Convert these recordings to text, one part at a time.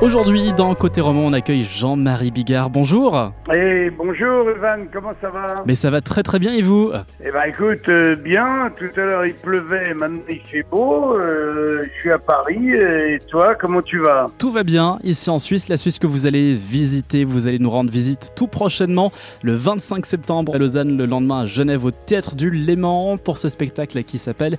Aujourd'hui, dans Côté Roman, on accueille Jean-Marie Bigard. Bonjour. Et bonjour Evan, comment ça va? Mais ça va très très bien et vous? Eh ben écoute, euh, bien. Tout à l'heure il pleuvait, maintenant il fait beau. Euh, je suis à Paris. Et toi, comment tu vas? Tout va bien ici en Suisse. La Suisse que vous allez visiter, vous allez nous rendre visite tout prochainement, le 25 septembre à Lausanne, le lendemain à Genève au Théâtre du Léman pour ce spectacle qui s'appelle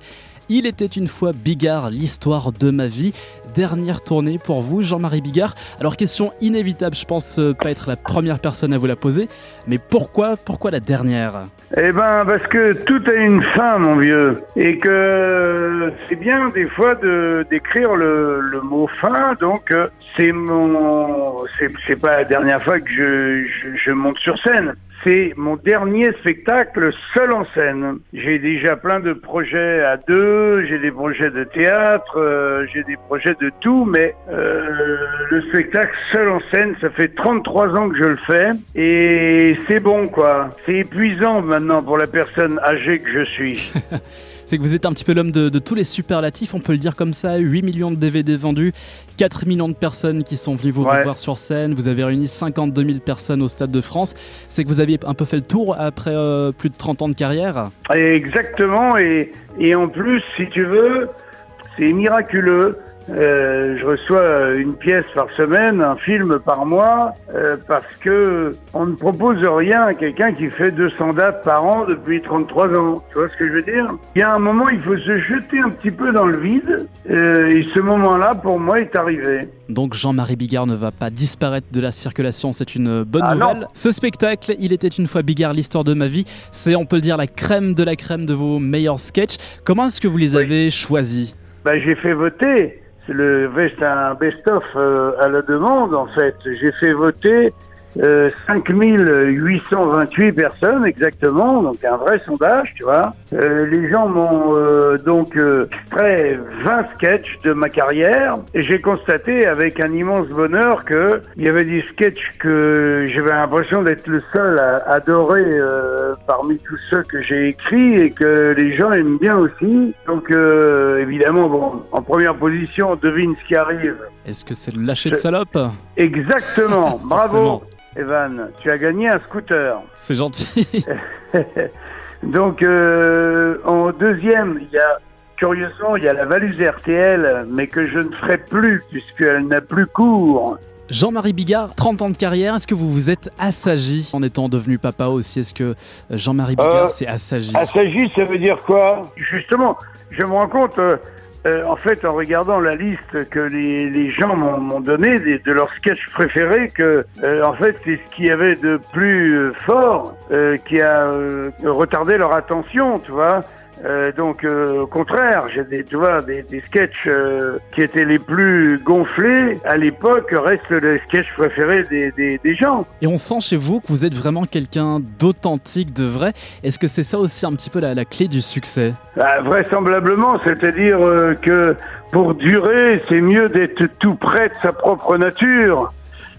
il était une fois Bigard, l'histoire de ma vie. Dernière tournée pour vous, Jean-Marie Bigard. Alors, question inévitable, je pense euh, pas être la première personne à vous la poser, mais pourquoi, pourquoi la dernière? Eh ben, parce que tout a une fin, mon vieux. Et que c'est bien, des fois, de, d'écrire le, mot fin. Donc, euh, c'est mon, c'est, pas la dernière fois que je, je monte sur scène. C'est mon dernier spectacle seul en scène. J'ai déjà plein de projets à deux, j'ai des projets de théâtre, euh, j'ai des projets de tout, mais euh, le spectacle seul en scène, ça fait 33 ans que je le fais et c'est bon quoi. C'est épuisant maintenant pour la personne âgée que je suis. c'est que vous êtes un petit peu l'homme de, de, tous les superlatifs, on peut le dire comme ça, 8 millions de DVD vendus, 4 millions de personnes qui sont venues vous Ouais. voir sur scène, vous avez réuni 52 000 personnes au Stade de France, c'est que vous un peu fait le tour après euh, plus de 30 ans de carrière Exactement, et en plus, si tu veux, c'est miraculeux. Euh, je reçois une pièce par semaine, un film par mois, euh, parce que on ne propose rien à quelqu'un qui fait 200 dates par an depuis 33 ans. Tu vois ce que je veux dire? Il y a un moment, il faut se jeter un petit peu dans le vide, euh, et ce moment-là, pour moi, est arrivé. Donc Jean-Marie Bigard ne va pas disparaître de la circulation, c'est une bonne Ah nouvelle. non. Ce spectacle, il était une fois Bigard, l'histoire de ma vie, c'est on peut le dire la crème de la crème de vos meilleurs sketchs. Comment est-ce que vous les Oui. avez choisis? Ben, j'ai fait voter. Le c'est un best-of euh, à la demande, en fait. J'ai fait voter euh, 5828 personnes exactement, donc un vrai sondage, tu vois. Euh, les gens m'ont euh, donc euh, extrait 20 sketchs de ma carrière et j'ai constaté avec un immense bonheur que il y avait des sketchs que j'avais l'impression d'être le seul à adorer euh, parmi tous ceux que j'ai écrits et que les gens aiment bien aussi. Donc euh, évidemment, bon, en première position, devine ce qui arrive. Est-ce que c'est le lâcher de salope? Exactement, bravo. Evan, tu as gagné un scooter. C'est gentil. Donc, euh, en deuxième, il y a, curieusement, il y a la valuse RTL, mais que je ne ferai plus puisqu'elle n'a plus cours. Jean-Marie Bigard, 30 ans de carrière, est-ce que vous vous êtes assagi en étant devenu papa aussi? Est-ce que Jean-Marie Bigard Euh, s'est assagi? Assagi, ça veut dire quoi? Justement, je me rends compte, euh, euh, en fait, en regardant la liste que les, gens m'ont donnée de leurs sketchs préférés, que euh, en fait, c'est ce qu'il y avait de plus euh, fort euh, qui a retardé leur attention, tu vois. Euh, donc, euh, au contraire, j'ai des, tu vois, des, des sketchs euh, qui étaient les plus gonflés à l'époque restent les sketchs préférés des, des, des gens. Et on sent chez vous que vous êtes vraiment quelqu'un d'authentique, de vrai. Est-ce que c'est ça aussi un petit peu la, la clé du succès? Bah, vraisemblablement, c'est-à-dire que pour durer, c'est mieux d'être tout près de sa propre nature.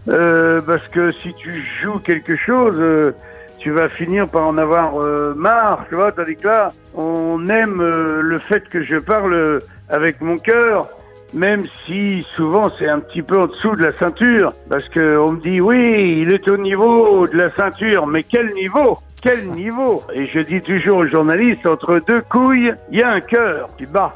Parce que si tu joues quelque chose, tu vas finir par en avoir euh, marre, tu vois. Tandis que là, on aime euh, le fait que je parle avec mon cœur, même si souvent c'est un petit peu en dessous de la ceinture. Parce que on me dit, oui, il est au niveau de la ceinture, mais quel niveau quel niveau? Et je dis toujours aux journalistes, entre deux couilles, il y a un cœur qui bat.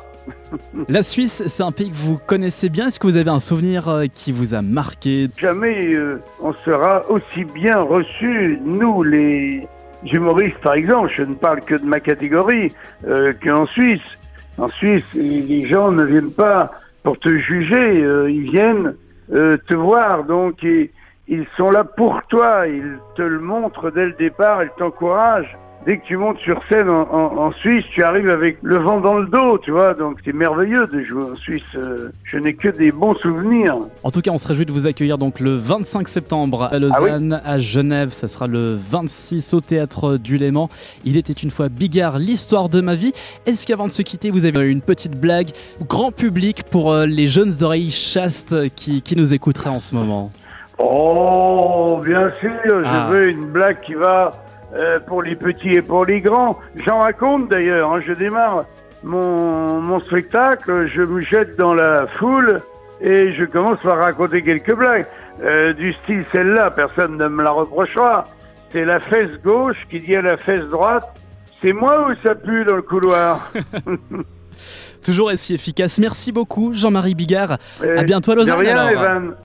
La Suisse, c'est un pays que vous connaissez bien. Est-ce que vous avez un souvenir euh, qui vous a marqué? Jamais euh, on sera aussi bien reçus, nous les humoristes par exemple, je ne parle que de ma catégorie, euh, qu'en Suisse. En Suisse, les gens ne viennent pas pour te juger, euh, ils viennent te voir, donc ils sont là pour toi, ils te le montrent dès le départ, ils t'encouragent. Dès que tu montes sur scène en, en- en Suisse, tu arrives avec le vent dans le dos, tu vois, donc c'est merveilleux de jouer en Suisse. euh, je n'ai que des bons souvenirs. En tout cas, on se réjouit de vous accueillir donc le 25 septembre à Lausanne, à Genève. Ça sera le 26 au théâtre du Léman. Il était une fois Bigard, l'histoire de ma vie. Est-ce qu'avant de se quitter, vous avez une petite blague grand public pour euh, les jeunes oreilles chastes qui, qui nous écouteraient en ce moment? Oh, bien sûr, Ah. je veux une blague qui va euh, pour les petits et pour les grands. J'en raconte d'ailleurs, hein, je démarre mon, mon spectacle, je me jette dans la foule et je commence par raconter quelques blagues. Euh, du style celle-là, personne ne me la reprochera. C'est la fesse gauche qui dit à la fesse droite C'est moi ou ça pue dans le couloir Toujours aussi efficace. Merci beaucoup, Jean-Marie Bigard. Euh, à bientôt à de Lausanne. rien, alors. Evan.